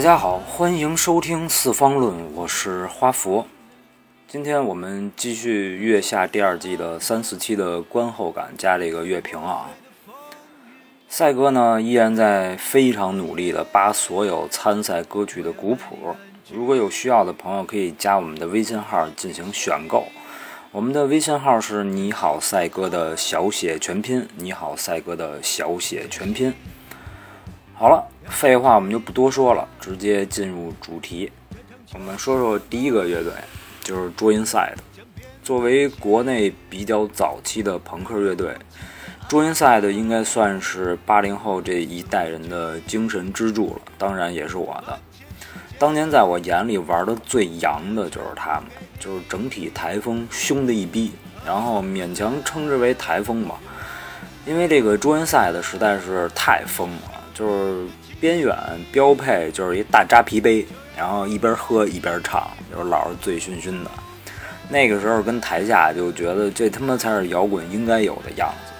大家好，欢迎收听四方论，我是花佛。今天我们继续月下第二季的三四期的观后感加这个乐评啊。赛哥呢依然在非常努力的扒所有参赛歌曲的古谱，如果有需要的朋友可以加我们的微信号进行选购。我们的微信号是你好赛哥的小写全拼，你好赛哥的小写全拼。好了，废话我们就不多说了，直接进入主题。我们说说第一个乐队，就是 Joy Inside。作为国内比较早期的朋克乐队，Joy Inside 应该算是八零后这一代人的精神支柱了，当然也是我的。当年在我眼里玩的最洋的就是他们，就是整体台风凶的一逼，然后勉强称之为台风吧，因为这个朱元赛的实在是太疯了，就是边远标配就是一大扎啤杯，然后一边喝一边唱，就是老是醉醺醺的。那个时候跟台下就觉得这他妈才是摇滚应该有的样子。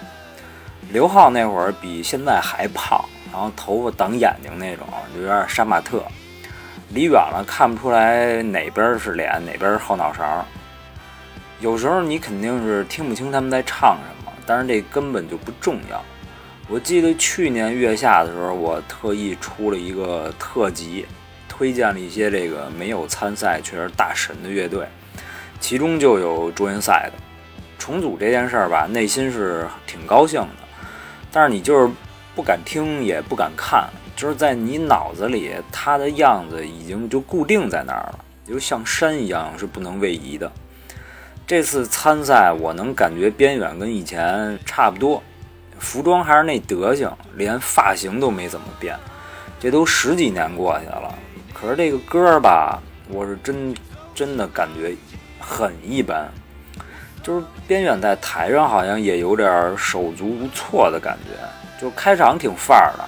刘浩那会儿比现在还胖，然后头发挡眼睛那种，就有点杀马特。离远了看不出来哪边是脸，哪边是后脑勺。有时候你肯定是听不清他们在唱什么，但是这根本就不重要。我记得去年月下的时候，我特意出了一个特辑，推荐了一些这个没有参赛却是大神的乐队，其中就有卓云赛的。重组这件事儿吧，内心是挺高兴的，但是你就是不敢听，也不敢看。就是在你脑子里，他的样子已经就固定在那儿了，就像山一样是不能位移的。这次参赛，我能感觉边远跟以前差不多，服装还是那德行，连发型都没怎么变。这都十几年过去了，可是这个歌吧，我是真真的感觉很一般。就是边远在台上好像也有点手足无措的感觉，就开场挺范儿的。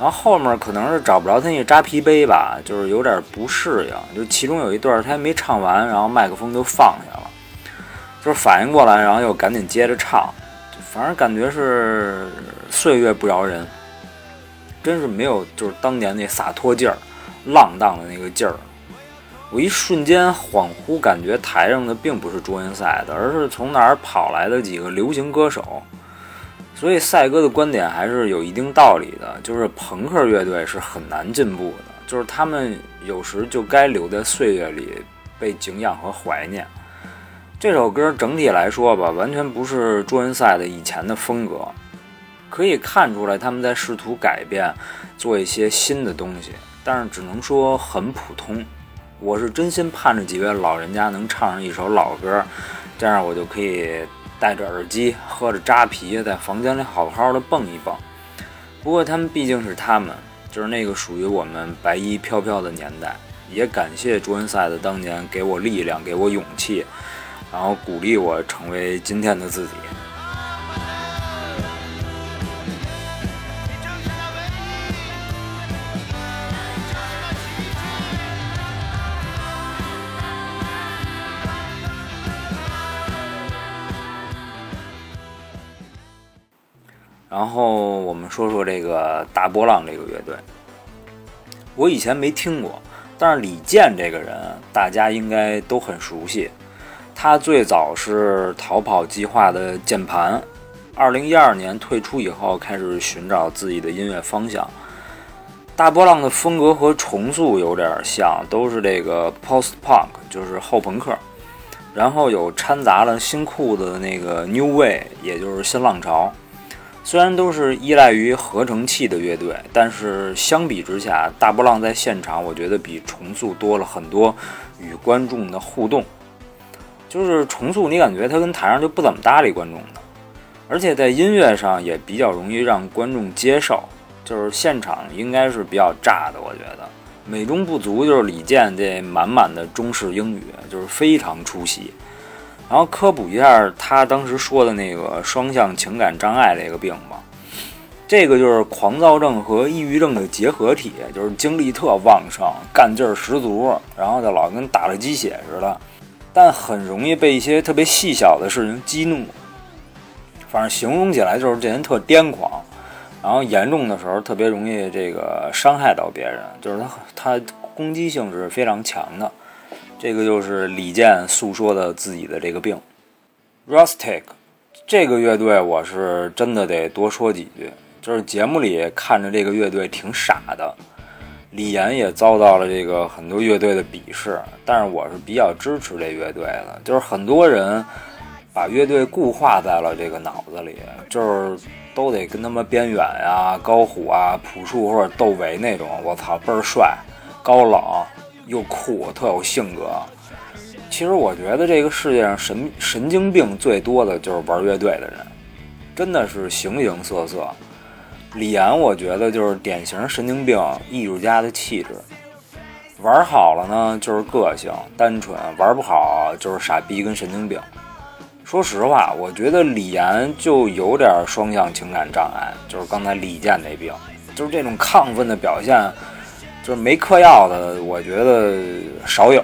然后后面可能是找不着他那扎啤杯吧，就是有点不适应。就其中有一段他还没唱完，然后麦克风就放下了，就是反应过来，然后又赶紧接着唱。反正感觉是岁月不饶人，真是没有就是当年那洒脱劲儿、浪荡的那个劲儿。我一瞬间恍惚感觉台上的并不是卓云赛的，而是从哪儿跑来的几个流行歌手。所以赛哥的观点还是有一定道理的，就是朋克乐队是很难进步的，就是他们有时就该留在岁月里被敬仰和怀念。这首歌整体来说吧，完全不是朱文赛的以前的风格，可以看出来他们在试图改变，做一些新的东西，但是只能说很普通。我是真心盼着几位老人家能唱上一首老歌，这样我就可以。戴着耳机，喝着扎啤，在房间里好好的蹦一蹦。不过他们毕竟是他们，就是那个属于我们白衣飘飘的年代。也感谢朱文赛的当年给我力量，给我勇气，然后鼓励我成为今天的自己。然后我们说说这个大波浪这个乐队，我以前没听过，但是李健这个人大家应该都很熟悉。他最早是逃跑计划的键盘，二零一二年退出以后开始寻找自己的音乐方向。大波浪的风格和重塑有点像，都是这个 post punk，就是后朋克，然后有掺杂了新裤子的那个 new way，也就是新浪潮。虽然都是依赖于合成器的乐队，但是相比之下，大波浪在现场，我觉得比重塑多了很多与观众的互动。就是重塑，你感觉他跟台上就不怎么搭理观众的，而且在音乐上也比较容易让观众接受。就是现场应该是比较炸的，我觉得美中不足就是李健这满满的中式英语，就是非常出戏。然后科普一下他当时说的那个双向情感障碍这个病吧，这个就是狂躁症和抑郁症的结合体，就是精力特旺盛，干劲儿十足，然后就老跟打了鸡血似的，但很容易被一些特别细小的事情激怒。反正形容起来就是这人特癫狂，然后严重的时候特别容易这个伤害到别人，就是他他攻击性是非常强的。这个就是李健诉说的自己的这个病。Rustic 这个乐队我是真的得多说几句，就是节目里看着这个乐队挺傻的，李岩也遭到了这个很多乐队的鄙视，但是我是比较支持这乐队的，就是很多人把乐队固化在了这个脑子里，就是都得跟他们边远呀、高虎啊、朴树或者窦唯那种，我操倍儿帅、高冷。又酷，特有性格。其实我觉得这个世界上神神经病最多的就是玩乐队的人，真的是形形色色。李岩我觉得就是典型神经病艺术家的气质。玩好了呢就是个性单纯，玩不好就是傻逼跟神经病。说实话，我觉得李岩就有点双向情感障碍，就是刚才李健那病，就是这种亢奋的表现。就是没嗑药的，我觉得少有，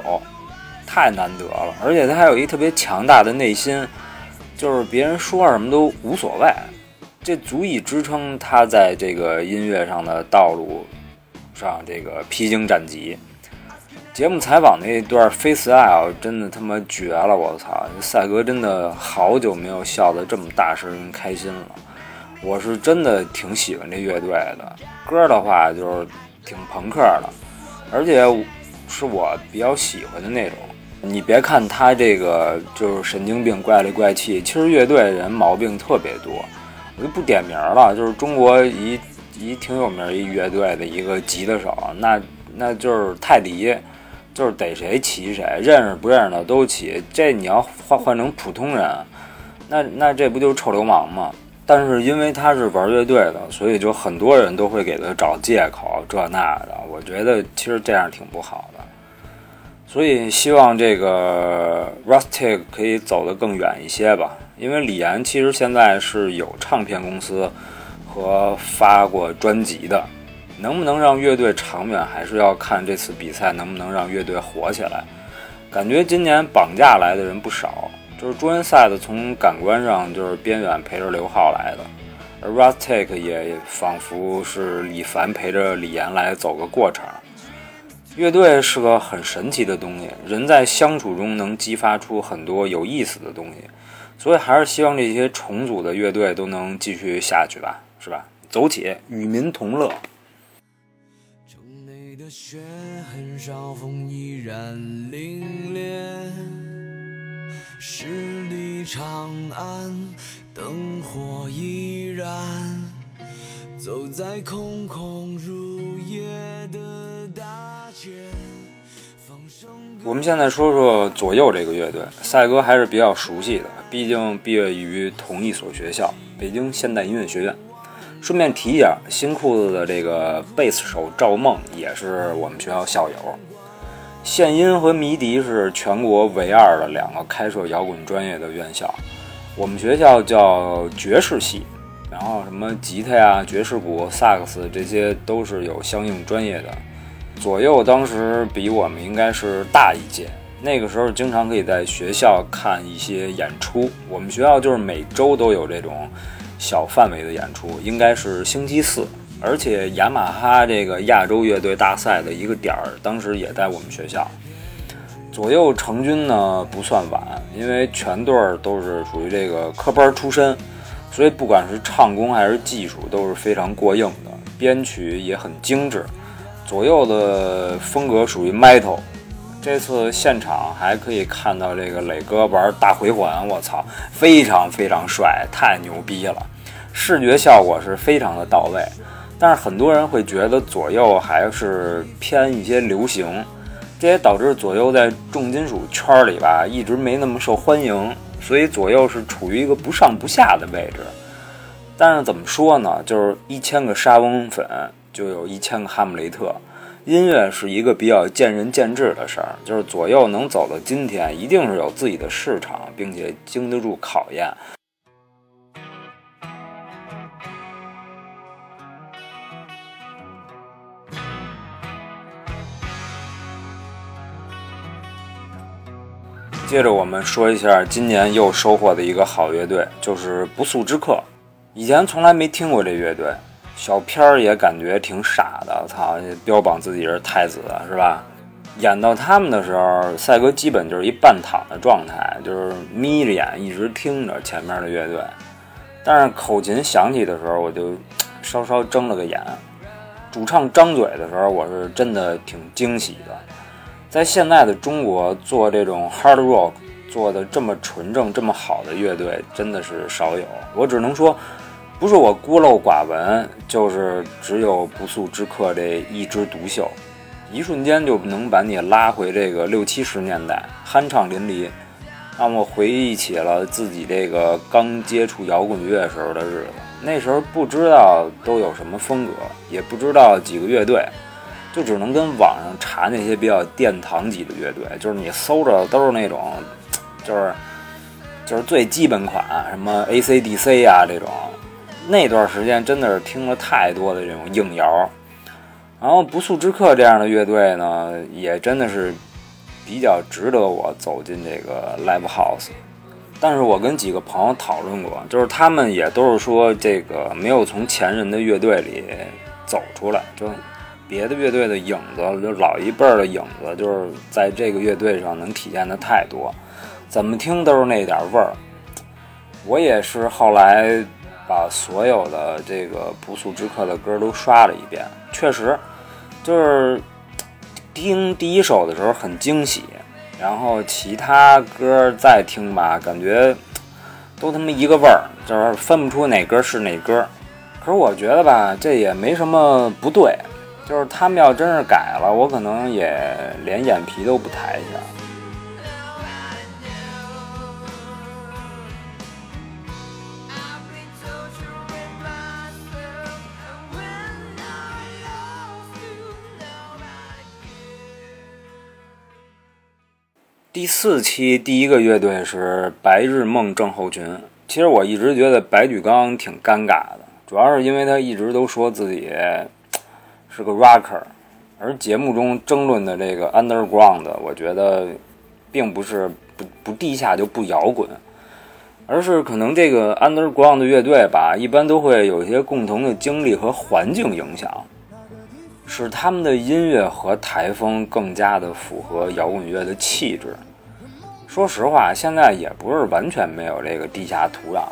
太难得了。而且他还有一特别强大的内心，就是别人说什么都无所谓，这足以支撑他在这个音乐上的道路上这个披荆斩棘。节目采访那段 freestyle 真的他妈绝了！我操，赛哥真的好久没有笑得这么大声开心了。我是真的挺喜欢这乐队的歌的话，就是。挺朋克的，而且是我比较喜欢的那种。你别看他这个就是神经病、怪里怪气，其实乐队人毛病特别多。我就不点名了，就是中国一一挺有名一乐队的一个吉他手，那那就是泰迪，就是逮谁骑谁，认识不认识的都骑。这你要换换成普通人，那那这不就是臭流氓吗？但是因为他是玩乐队的，所以就很多人都会给他找借口，这那的。我觉得其实这样挺不好，所以希望这个 Rustic 可以走得更远一些吧。因为李岩其实现在是有唱片公司和发过专辑的，能不能让乐队长远，还是要看这次比赛能不能让乐队火起来。感觉今年绑架来的人不少。就是朱元赛的，从感官上就是边远陪着刘浩来的，而 Rustic 也仿佛是李凡陪着李岩来走个过场。乐队是个很神奇的东西，人在相处中能激发出很多有意思的东西，所以还是希望这些重组的乐队都能继续下去吧，是吧？走起，与民同乐。城内的雪很少，风依然凛冽。十里长安，灯火依然。走在空空如也的大街。我们现在说说左右这个乐队，赛哥还是比较熟悉的，毕竟毕业于同一所学校——北京现代音乐学院。顺便提一下，新裤子的这个贝斯手赵梦也是我们学校校友。现音和迷笛是全国唯二的两个开设摇滚专业的院校，我们学校叫爵士系，然后什么吉他呀、爵士鼓、萨克斯这些都是有相应专业的。左右当时比我们应该是大一届，那个时候经常可以在学校看一些演出。我们学校就是每周都有这种小范围的演出，应该是星期四。而且雅马哈这个亚洲乐队大赛的一个点儿，当时也在我们学校。左右成军呢不算晚，因为全队儿都是属于这个科班出身，所以不管是唱功还是技术都是非常过硬的，编曲也很精致。左右的风格属于 metal。这次现场还可以看到这个磊哥玩大回环，我操，非常非常帅，太牛逼了，视觉效果是非常的到位。但是很多人会觉得左右还是偏一些流行，这也导致左右在重金属圈里吧一直没那么受欢迎，所以左右是处于一个不上不下的位置。但是怎么说呢？就是一千个沙翁粉就有一千个哈姆雷特，音乐是一个比较见仁见智的事儿。就是左右能走到今天，一定是有自己的市场，并且经得住考验。接着我们说一下今年又收获的一个好乐队，就是不速之客。以前从来没听过这乐队，小片儿也感觉挺傻的，操，标榜自己是太子是吧？演到他们的时候，赛哥基本就是一半躺的状态，就是眯着眼一直听着前面的乐队。但是口琴响起的时候，我就稍稍睁了个眼。主唱张嘴的时候，我是真的挺惊喜的。在现在的中国，做这种 hard rock 做的这么纯正、这么好的乐队，真的是少有。我只能说，不是我孤陋寡闻，就是只有不速之客这一枝独秀。一瞬间就能把你拉回这个六七十年代，酣畅淋漓，让我回忆起了自己这个刚接触摇滚乐时候的日子。那时候不知道都有什么风格，也不知道几个乐队，就只能跟网上查那些比较殿堂级的乐队，就是你搜着都是那种，就是就是最基本款，什么 AC/DC 啊这种。那段时间真的是听了太多的这种硬摇。然后不速之客这样的乐队呢，也真的是比较值得我走进这个 live house。但是我跟几个朋友讨论过，就是他们也都是说这个没有从前人的乐队里走出来，就别的乐队的影子，就老一辈儿的影子，就是在这个乐队上能体现的太多，怎么听都是那点味儿。我也是后来把所有的这个不速之客的歌都刷了一遍，确实。就是听第一首的时候很惊喜，然后其他歌再听吧，感觉都他妈一个味儿，就是分不出哪歌是哪歌。可是我觉得吧，这也没什么不对，就是他们要真是改了，我可能也连眼皮都不抬一下。第四期第一个乐队是白日梦症候群。其实我一直觉得白举纲挺尴尬的，主要是因为他一直都说自己是个 rocker，而节目中争论的这个 underground，我觉得并不是不不地下就不摇滚，而是可能这个 underground 乐队吧，一般都会有一些共同的经历和环境影响，使他们的音乐和台风更加的符合摇滚乐的气质。说实话，现在也不是完全没有这个地下土壤，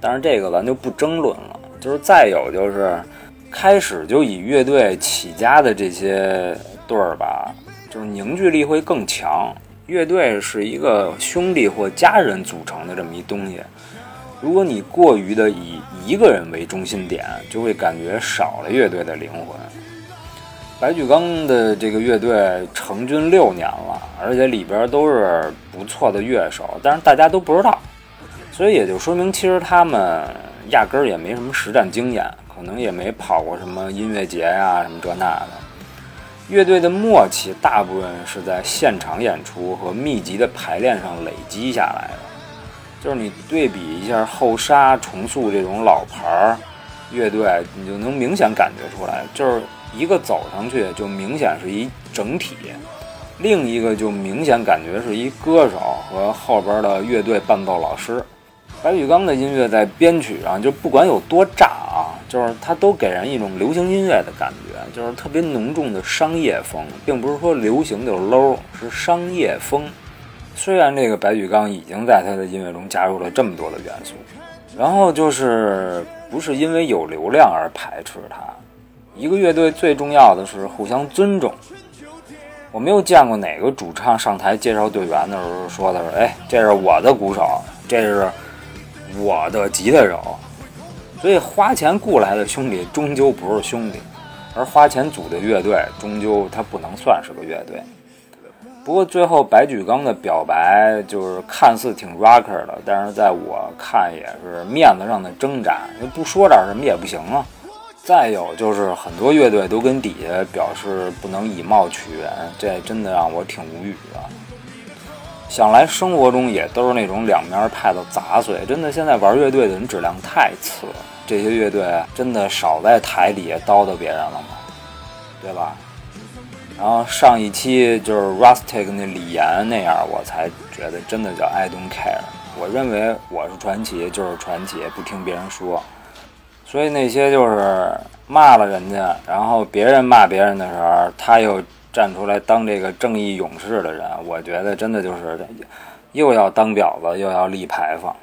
但是这个咱就不争论了。就是再有就是，开始就以乐队起家的这些队儿吧，就是凝聚力会更强。乐队是一个兄弟或家人组成的这么一东西，如果你过于的以一个人为中心点，就会感觉少了乐队的灵魂。白举纲的这个乐队成军六年了，而且里边都是不错的乐手，但是大家都不知道，所以也就说明其实他们压根儿也没什么实战经验，可能也没跑过什么音乐节呀什么这那的。乐队的默契大部分是在现场演出和密集的排练上累积下来的，就是你对比一下后沙、重塑这种老牌儿乐队，你就能明显感觉出来，就是。一个走上去就明显是一整体，另一个就明显感觉是一歌手和后边的乐队伴奏老师。白举纲的音乐在编曲上就不管有多炸啊，就是它都给人一种流行音乐的感觉，就是特别浓重的商业风，并不是说流行就 low，是商业风。虽然这个白举纲已经在他的音乐中加入了这么多的元素，然后就是不是因为有流量而排斥他。一个乐队最重要的是互相尊重。我没有见过哪个主唱上台介绍队员的时候说的是：“哎，这是我的鼓手，这是我的吉他手。”所以花钱雇来的兄弟终究不是兄弟，而花钱组的乐队终究它不能算是个乐队。不过最后白举纲的表白就是看似挺 rocker 的，但是在我看也是面子上的挣扎，不说点什么也不行啊。再有就是很多乐队都跟底下表示不能以貌取人，这真的让我挺无语的。想来生活中也都是那种两面派的杂碎，真的现在玩乐队的人质量太次了。这些乐队真的少在台底下叨叨别人了吗？对吧？然后上一期就是 Rustic 那李岩那样，我才觉得真的叫 I don't care。我认为我是传奇就是传奇，不听别人说。所以那些就是骂了人家，然后别人骂别人的时候，他又站出来当这个正义勇士的人，我觉得真的就是又要当婊子，又要立牌坊。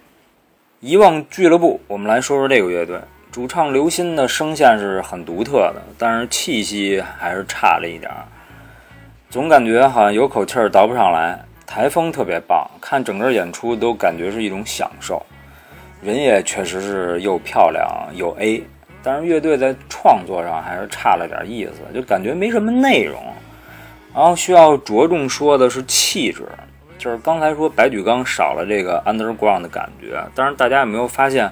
遗忘俱乐部，我们来说说这个乐队。主唱刘鑫的声线是很独特的，但是气息还是差了一点儿，总感觉好像有口气儿倒不上来。台风特别棒，看整个演出都感觉是一种享受。人也确实是又漂亮又 A，但是乐队在创作上还是差了点意思，就感觉没什么内容。然后需要着重说的是气质，就是刚才说白举纲少了这个 underground 的感觉，但是大家有没有发现？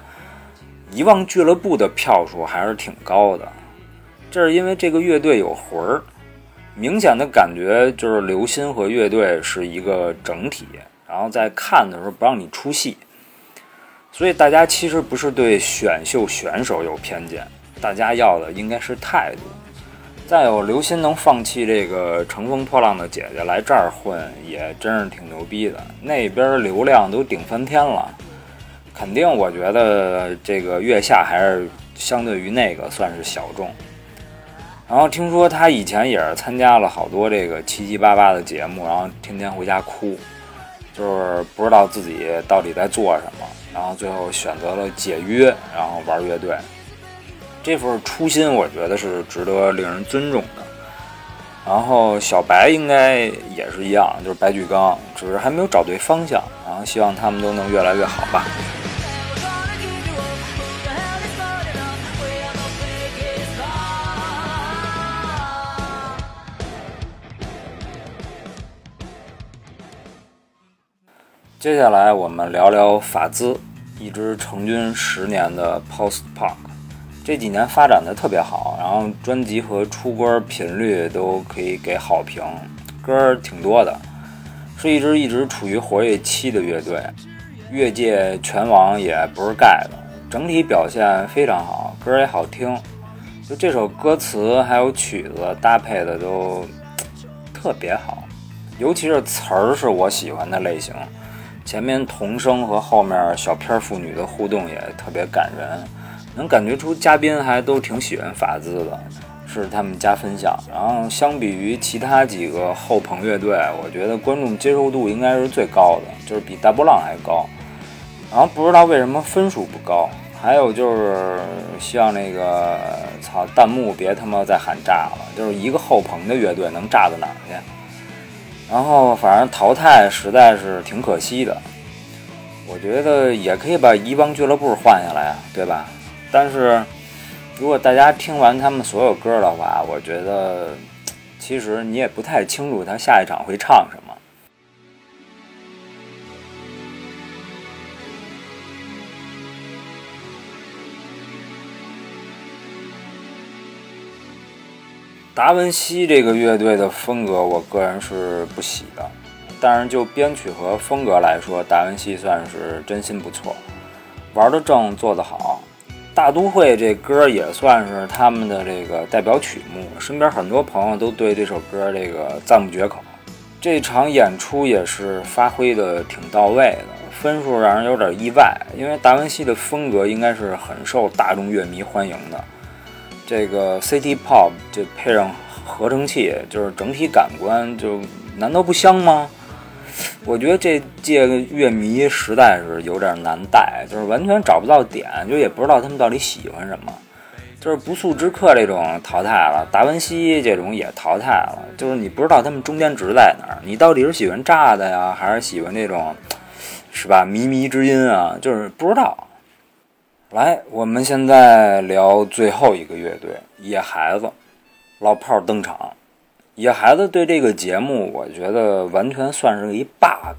遗忘俱乐部的票数还是挺高的，这是因为这个乐队有魂儿，明显的感觉就是刘鑫和乐队是一个整体，然后在看的时候不让你出戏，所以大家其实不是对选秀选手有偏见，大家要的应该是态度。再有刘鑫能放弃这个乘风破浪的姐姐来这儿混，也真是挺牛逼的，那边流量都顶翻天了。肯定，我觉得这个月下还是相对于那个算是小众。然后听说他以前也是参加了好多这个七七八八的节目，然后天天回家哭，就是不知道自己到底在做什么。然后最后选择了解约，然后玩乐队。这份初心，我觉得是值得令人尊重的。然后小白应该也是一样，就是白举纲，只是还没有找对方向。然后希望他们都能越来越好吧。接下来我们聊聊法兹，一支成军十年的 Post Punk，这几年发展的特别好，然后专辑和出歌频率都可以给好评，歌挺多的，是一支一直处于活跃期的乐队，乐界拳王也不是盖的，整体表现非常好，歌也好听，就这首歌词还有曲子搭配的都特别好，尤其是词儿是我喜欢的类型。前面童声和后面小片妇女的互动也特别感人，能感觉出嘉宾还都挺喜欢法兹的，是他们加分项。然后相比于其他几个后朋乐队，我觉得观众接受度应该是最高的，就是比大波浪还高。然后不知道为什么分数不高，还有就是希望那个操弹幕别他妈再喊炸了，就是一个后朋的乐队能炸到哪儿去？然后反正淘汰实在是挺可惜的，我觉得也可以把遗忘俱乐部换下来，对吧？但是如果大家听完他们所有歌的话，我觉得其实你也不太清楚他下一场会唱什么。达文西这个乐队的风格，我个人是不喜的。但是就编曲和风格来说，达文西算是真心不错，玩的正，做得好。大都会这歌也算是他们的这个代表曲目，身边很多朋友都对这首歌这个赞不绝口。这场演出也是发挥的挺到位的，分数让人有点意外，因为达文西的风格应该是很受大众乐迷欢迎的。这个 City Pop 就配上合成器，就是整体感官就难道不香吗？我觉得这届乐迷实在是有点难带，就是完全找不到点，就也不知道他们到底喜欢什么。就是不速之客这种淘汰了，达文西这种也淘汰了，就是你不知道他们中间值在哪儿，你到底是喜欢炸的呀，还是喜欢这种，是吧？靡靡之音啊，就是不知道。来，我们现在聊最后一个乐队野孩子，老炮登场。野孩子对这个节目，我觉得完全算是一 bug。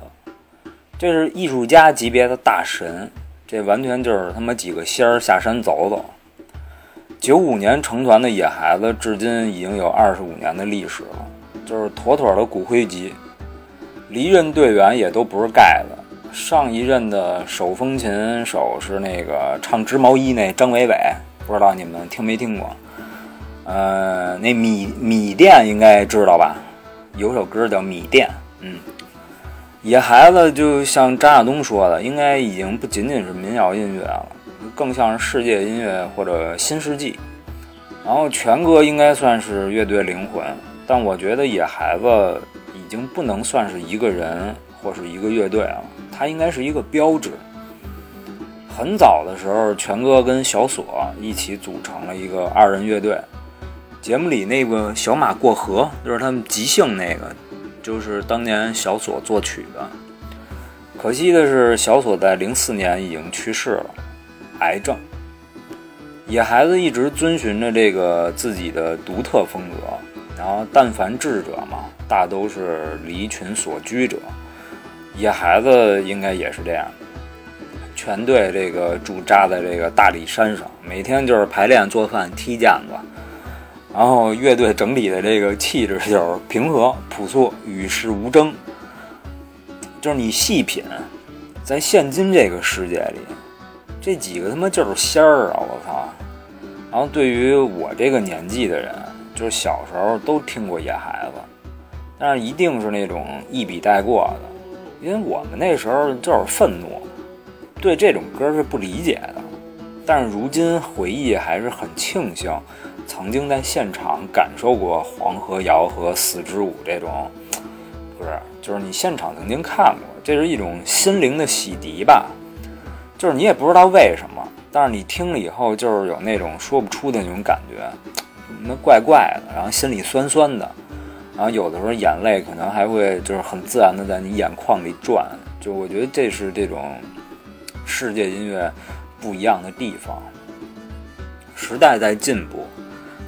这是艺术家级别的大神，这完全就是他妈几个仙儿下山走走。九五年成团的野孩子，至今已经有二十五年的历史了，就是妥妥的骨灰级。离任队员也都不是盖的。上一任的手风琴手是那个唱织毛衣那张伟伟，不知道你们听没听过？呃，那米米店应该知道吧？有首歌叫《米店》。嗯，野孩子就像张亚东说的，应该已经不仅仅是民谣音乐了，更像是世界音乐或者新世纪。然后全哥应该算是乐队灵魂，但我觉得野孩子已经不能算是一个人或是一个乐队了，他应该是一个标志。很早的时候，全哥跟小锁一起组成了一个二人乐队。节目里那个小马过河，就是他们即兴那个，就是当年小锁作曲的。可惜的是，小锁在零四年已经去世了，癌症。野孩子一直遵循着这个自己的独特风格，然后但凡智者嘛，大都是离群所居者。野孩子应该也是这样。全队这个驻扎在这个大理山上，每天就是排练、做饭、踢毽子。然后乐队整体的这个气质就是平和、朴素、与世无争。就是你细品，在现今这个世界里，这几个他妈就是仙儿啊！我操！然后对于我这个年纪的人，就是小时候都听过野孩子，但是一定是那种一笔带过的，因为我们那时候就是愤怒。对这种歌是不理解的，但是如今回忆还是很庆幸，曾经在现场感受过黄河谣和四支舞这种，不是，就是你现场曾经看过，这是一种心灵的洗涤吧，就是你也不知道为什么，但是你听了以后就是有那种说不出的那种感觉，那怪怪的，然后心里酸酸的，然后有的时候眼泪可能还会就是很自然的在你眼眶里转，就我觉得这是这种。世界音乐不一样的地方，时代在进步，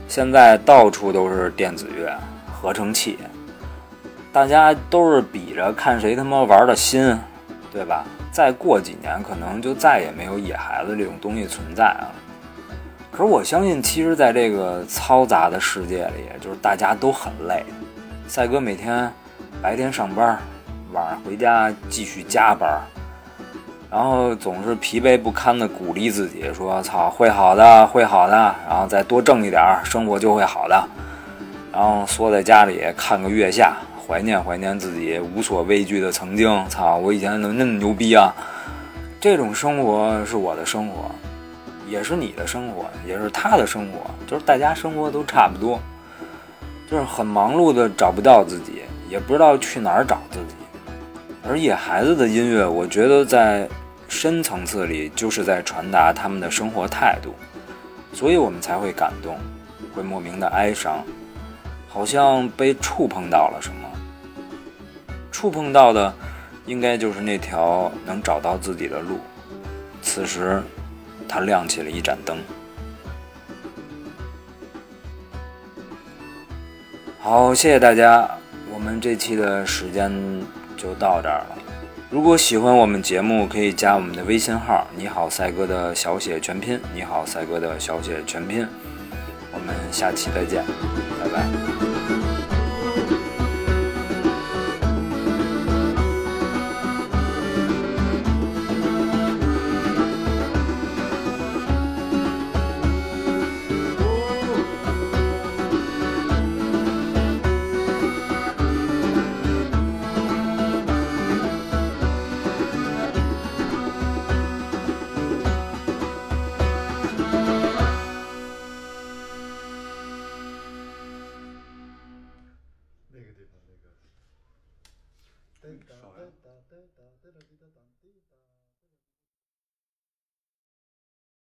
现在到处都是电子乐、合成器，大家都是比着看谁他妈玩的新，对吧？再过几年，可能就再也没有野孩子这种东西存在了。可是我相信，其实，在这个嘈杂的世界里，就是大家都很累。赛哥每天白天上班，晚上回家继续加班。然后总是疲惫不堪地鼓励自己说：“操，会好的，会好的。”然后再多挣一点，生活就会好的。然后缩在家里看个月下，怀念怀念自己无所畏惧的曾经。操，我以前怎么那么牛逼啊？这种生活是我的生活，也是你的生活，也是他的生活，就是大家生活都差不多，就是很忙碌的找不到自己，也不知道去哪儿找自己。而野孩子的音乐，我觉得在。深层次里就是在传达他们的生活态度，所以我们才会感动，会莫名的哀伤，好像被触碰到了什么。触碰到的，应该就是那条能找到自己的路。此时，他亮起了一盏灯。好，谢谢大家，我们这期的时间就到这儿了。如果喜欢我们节目，可以加我们的微信号“你好赛哥”的小写全拼，“你好赛哥”的小写全拼。我们下期再见，拜拜。